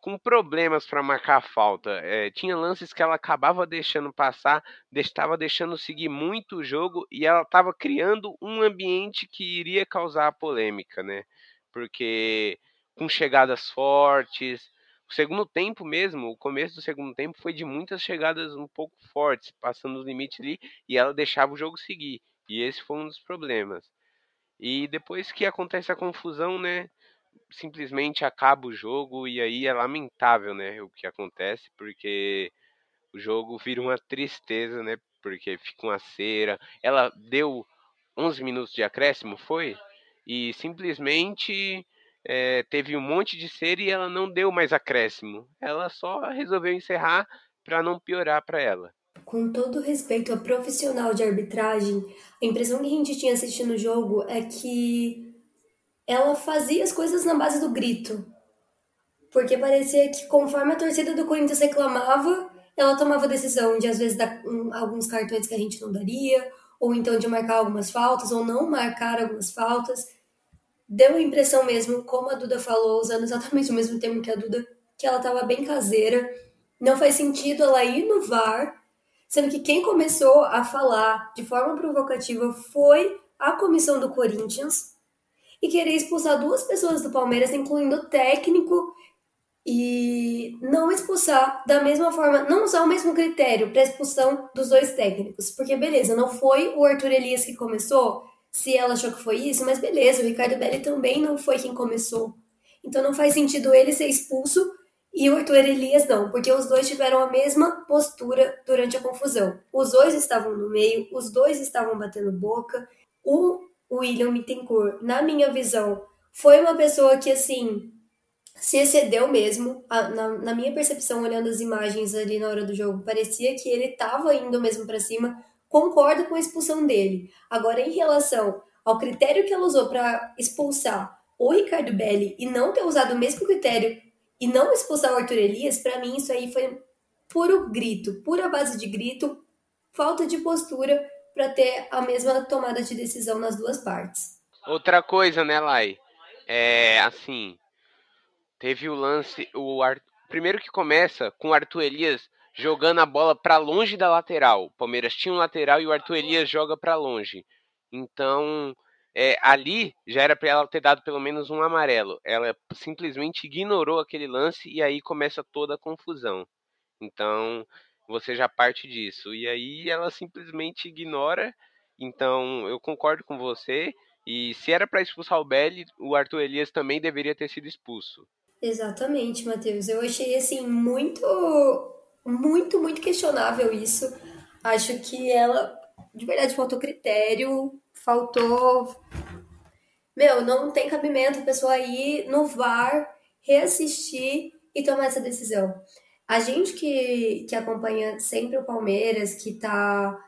com problemas para marcar falta. É, tinha lances que ela acabava deixando passar, estava deixando seguir muito o jogo e ela estava criando um ambiente que iria causar polêmica, né? Porque com chegadas fortes, o segundo tempo mesmo, o começo do segundo tempo foi de muitas chegadas um pouco fortes, passando os limites ali, e ela deixava o jogo seguir. E esse foi um dos problemas. E depois que acontece a confusão, né? simplesmente acaba o jogo e aí é lamentável, né, o que acontece, porque o jogo vira uma tristeza, né, porque fica uma cera. Ela deu 11 minutos de acréscimo, foi? E simplesmente é, teve um monte de cera e ela não deu mais acréscimo. Ela só resolveu encerrar para não piorar para ela. Com todo respeito ao profissional de arbitragem, a impressão que a gente tinha assistindo o jogo é que ela fazia as coisas na base do grito. Porque parecia que conforme a torcida do Corinthians reclamava, ela tomava decisão de às vezes dar um, alguns cartões que a gente não daria, ou então de marcar algumas faltas, ou não marcar algumas faltas. Deu a impressão mesmo, como a Duda falou, usando exatamente o mesmo termo que a Duda, que ela estava bem caseira. Não faz sentido ela ir no VAR, sendo que quem começou a falar de forma provocativa foi a comissão do Corinthians, e querer expulsar duas pessoas do Palmeiras, incluindo o técnico, e não expulsar da mesma forma, não usar o mesmo critério para expulsão dos dois técnicos. Porque, beleza, não foi o Arthur Elias que começou, se ela achou que foi isso, mas beleza, o Ricardo Belli também não foi quem começou. Então não faz sentido ele ser expulso e o Arthur Elias não, porque os dois tiveram a mesma postura durante a confusão. Os dois estavam no meio, os dois estavam batendo boca. O William Bittencourt, na minha visão, foi uma pessoa que, assim, se excedeu mesmo. Na, na minha percepção, olhando as imagens ali na hora do jogo, parecia que ele estava indo mesmo para cima. Concordo com a expulsão dele. Agora, em relação ao critério que ela usou para expulsar o Ricardo Belli e não ter usado o mesmo critério e não expulsar o Arthur Elias, para mim isso aí foi puro grito, pura base de grito, falta de postura para ter a mesma tomada de decisão nas duas partes. Outra coisa, né, Lai? É assim, teve o lance, o Ar... primeiro que começa com o Arthur Elias jogando a bola para longe da lateral. O Palmeiras tinha um lateral e o Arthur Elias joga para longe. Então, é, ali já era para ela ter dado pelo menos um amarelo. Ela simplesmente ignorou aquele lance e aí começa toda a confusão. Então, você já parte disso. E aí ela simplesmente ignora. Então eu concordo com você. E se era para expulsar o Belli, o Arthur Elias também deveria ter sido expulso. Exatamente, Matheus. Eu achei assim muito, muito, muito questionável isso. Acho que ela, de verdade, faltou critério, faltou. Meu, não tem cabimento a pessoa ir no VAR, reassistir e tomar essa decisão. A gente que, que acompanha sempre o Palmeiras, que tá.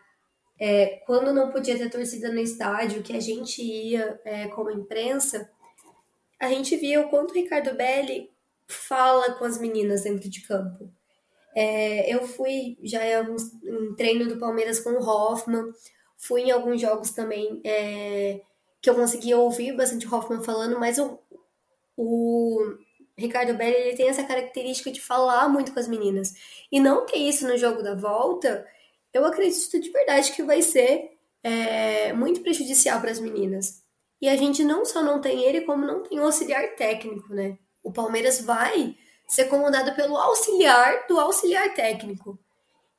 É, quando não podia ter torcida no estádio, que a gente ia é, como imprensa, a gente via o quanto o Ricardo Belli fala com as meninas dentro de campo. É, eu fui já em, alguns, em treino do Palmeiras com o Hoffman, fui em alguns jogos também é, que eu conseguia ouvir bastante o Hoffman falando, mas o, o Ricardo Belli ele tem essa característica de falar muito com as meninas. E não ter isso no jogo da volta, eu acredito de verdade que vai ser é, muito prejudicial para as meninas. E a gente não só não tem ele, como não tem o auxiliar técnico, né? O Palmeiras vai ser comandado pelo auxiliar do auxiliar técnico.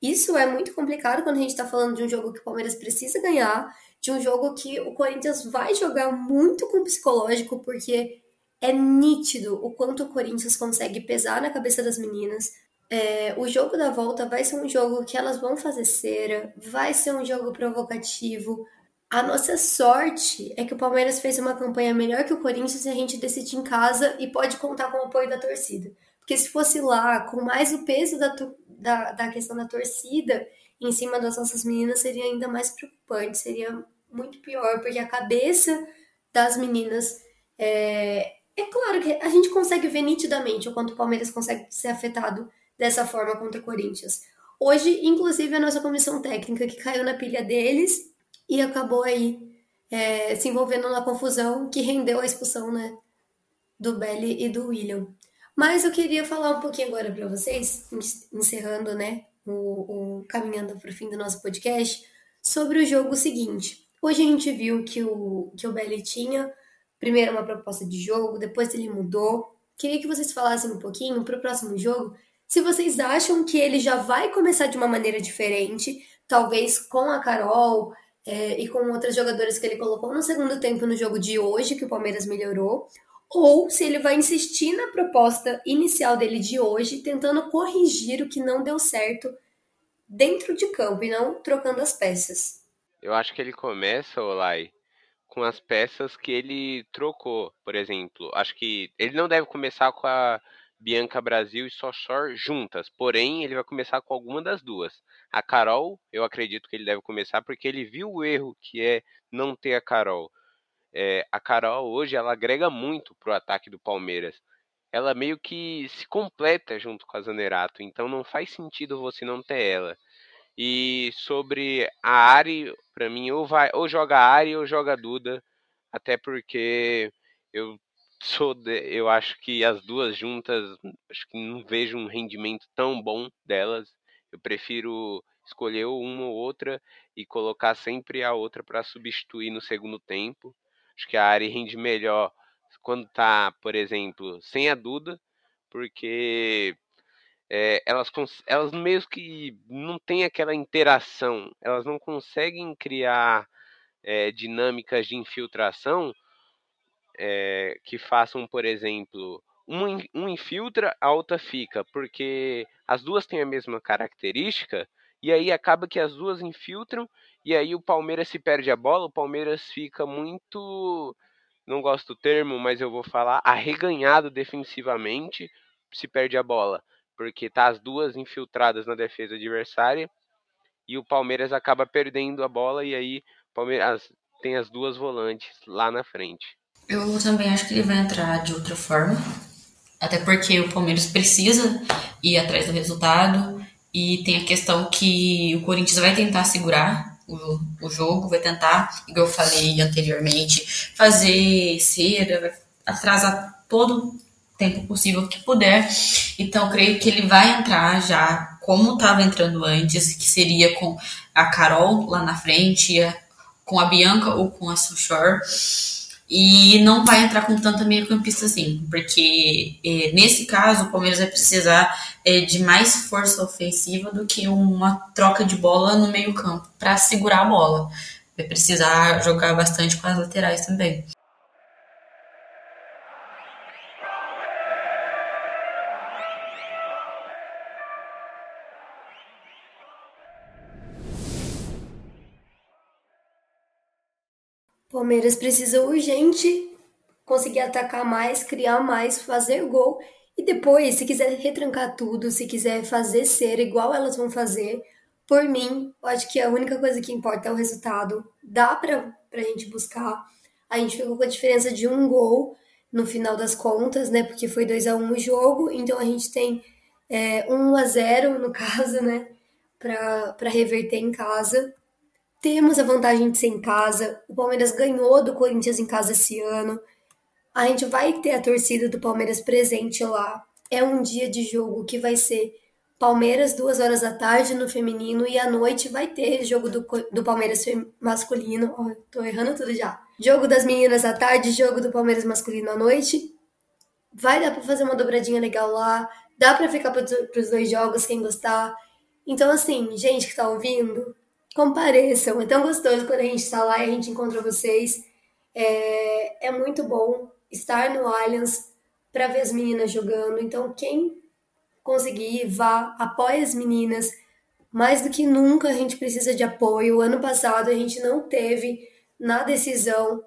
Isso é muito complicado quando a gente está falando de um jogo que o Palmeiras precisa ganhar, de um jogo que o Corinthians vai jogar muito com o psicológico, porque é nítido o quanto o Corinthians consegue pesar na cabeça das meninas. É, o jogo da volta vai ser um jogo que elas vão fazer cera, vai ser um jogo provocativo. A nossa sorte é que o Palmeiras fez uma campanha melhor que o Corinthians e a gente decide em casa e pode contar com o apoio da torcida. Porque se fosse lá, com mais o peso da, da, da questão da torcida em cima das nossas meninas, seria ainda mais preocupante, seria muito pior, porque a cabeça das meninas é, é claro que a gente consegue ver nitidamente o quanto o Palmeiras consegue ser afetado dessa forma contra o Corinthians. Hoje, inclusive, a nossa comissão técnica que caiu na pilha deles e acabou aí é, se envolvendo na confusão que rendeu a expulsão né, do Belly e do William. Mas eu queria falar um pouquinho agora para vocês, encerrando, né, o, o caminhando para o fim do nosso podcast, sobre o jogo seguinte. Hoje a gente viu que o, que o Belly tinha primeiro uma proposta de jogo, depois ele mudou. Queria que vocês falassem um pouquinho para o próximo jogo se vocês acham que ele já vai começar de uma maneira diferente, talvez com a Carol é, e com outras jogadoras que ele colocou no segundo tempo no jogo de hoje, que o Palmeiras melhorou, ou se ele vai insistir na proposta inicial dele de hoje, tentando corrigir o que não deu certo dentro de campo e não trocando as peças. Eu acho que ele começa, Olai, com as peças que ele trocou. Por exemplo, acho que ele não deve começar com a Bianca Brasil e Sochor juntas. Porém, ele vai começar com alguma das duas. A Carol, eu acredito que ele deve começar porque ele viu o erro que é não ter a Carol. É, a Carol hoje ela agrega muito pro ataque do Palmeiras. Ela meio que se completa junto com a Zanerato, então não faz sentido você não ter ela. E sobre a Ari, para mim, ou vai ou joga a Ari ou joga a Duda, até porque eu sou de, eu acho que as duas juntas, acho que não vejo um rendimento tão bom delas. Eu prefiro escolher uma ou outra e colocar sempre a outra para substituir no segundo tempo. Acho que a Ari rende melhor quando tá, por exemplo, sem a Duda, porque é, elas, elas mesmo que não tem aquela interação, elas não conseguem criar é, dinâmicas de infiltração é, que façam, por exemplo, um, um infiltra, a outra fica, porque as duas têm a mesma característica, e aí acaba que as duas infiltram, e aí o Palmeiras se perde a bola, o Palmeiras fica muito, não gosto do termo, mas eu vou falar, arreganhado defensivamente, se perde a bola, porque tá as duas infiltradas na defesa adversária, e o Palmeiras acaba perdendo a bola, e aí o Palmeiras tem as duas volantes lá na frente. Eu também acho que ele vai entrar de outra forma. Até porque o Palmeiras precisa ir atrás do resultado. E tem a questão que o Corinthians vai tentar segurar o, o jogo, vai tentar, igual eu falei anteriormente, fazer cera, atrasar todo o tempo possível que puder. Então, creio que ele vai entrar já como estava entrando antes, que seria com a Carol lá na frente, com a Bianca ou com a Sushore e não vai entrar com tanta meio-campista assim, porque é, nesse caso o Palmeiras vai precisar é, de mais força ofensiva do que uma troca de bola no meio-campo para segurar a bola. Vai precisar jogar bastante com as laterais também. Palmeiras precisa urgente conseguir atacar mais, criar mais, fazer gol e depois, se quiser retrancar tudo, se quiser fazer ser igual elas vão fazer, por mim, eu acho que a única coisa que importa é o resultado. Dá pra, pra gente buscar. A gente ficou com a diferença de um gol no final das contas, né? Porque foi 2 a 1 um o jogo, então a gente tem é, 1 a 0 no caso, né? Pra reverter em casa. Temos a vantagem de ser em casa. O Palmeiras ganhou do Corinthians em casa esse ano. A gente vai ter a torcida do Palmeiras presente lá. É um dia de jogo que vai ser Palmeiras duas horas da tarde no feminino e à noite vai ter jogo do, do Palmeiras masculino. Oh, tô errando tudo já. Jogo das meninas à tarde, jogo do Palmeiras masculino à noite. Vai dar para fazer uma dobradinha legal lá. Dá para ficar para os dois jogos quem gostar. Então assim, gente que tá ouvindo, compareçam. É tão gostoso quando a gente está lá e a gente encontra vocês. É, é muito bom estar no Allianz para ver as meninas jogando. Então, quem conseguir, vá, apoie as meninas. Mais do que nunca a gente precisa de apoio. Ano passado a gente não teve na decisão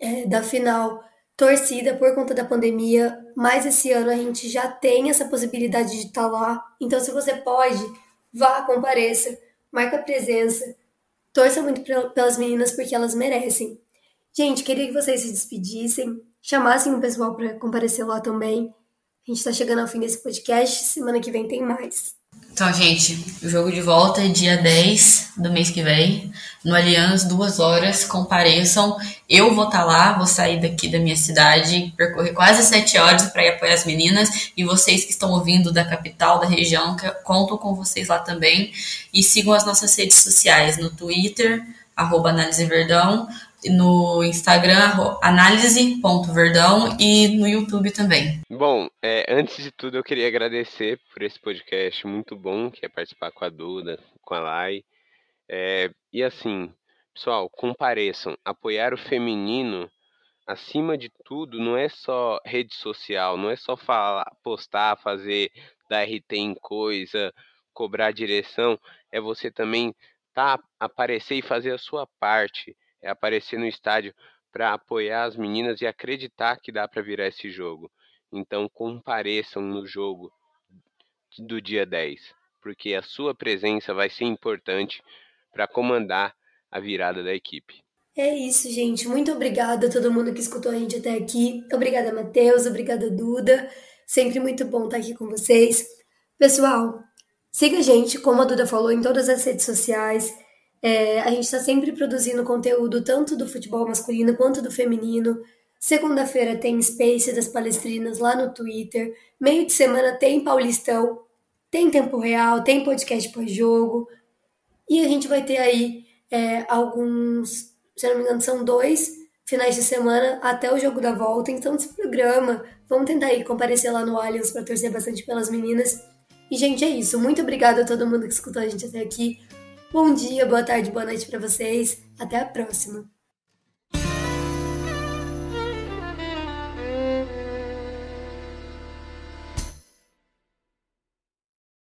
é, da final torcida por conta da pandemia, mas esse ano a gente já tem essa possibilidade de estar lá. Então, se você pode, vá, compareça marca presença, torça muito pelas meninas porque elas merecem. Gente, queria que vocês se despedissem, chamassem o pessoal para comparecer lá também. A gente está chegando ao fim desse podcast, semana que vem tem mais. Então, gente, o jogo de volta é dia 10 do mês que vem, no Allianz, duas horas, compareçam. Eu vou estar tá lá, vou sair daqui da minha cidade, percorrer quase sete horas para ir apoiar as meninas. E vocês que estão ouvindo da capital, da região, conto com vocês lá também. E sigam as nossas redes sociais no Twitter, arroba Análise Verdão, no Instagram, análise.verdão e no YouTube também. Bom, é, antes de tudo eu queria agradecer por esse podcast muito bom, que é participar com a Duda, com a Lai. É, e assim, pessoal, compareçam. Apoiar o feminino, acima de tudo, não é só rede social, não é só falar, postar, fazer dar RT em coisa, cobrar direção, é você também tá aparecer e fazer a sua parte é aparecer no estádio para apoiar as meninas e acreditar que dá para virar esse jogo. Então compareçam no jogo do dia 10, porque a sua presença vai ser importante para comandar a virada da equipe. É isso, gente. Muito obrigada a todo mundo que escutou a gente até aqui. Obrigada, Matheus. Obrigada, Duda. Sempre muito bom estar aqui com vocês. Pessoal, siga a gente, como a Duda falou, em todas as redes sociais. É, a gente está sempre produzindo conteúdo tanto do futebol masculino quanto do feminino. Segunda-feira tem Space das Palestrinas lá no Twitter. Meio de semana tem Paulistão, tem tempo real, tem podcast pós-jogo. E a gente vai ter aí é, alguns, se não me engano, são dois finais de semana até o jogo da volta. Então se programa. Vamos tentar aí comparecer lá no Allianz para torcer bastante pelas meninas. E, gente, é isso. Muito obrigada a todo mundo que escutou a gente até aqui. Bom dia, boa tarde, boa noite para vocês. Até a próxima.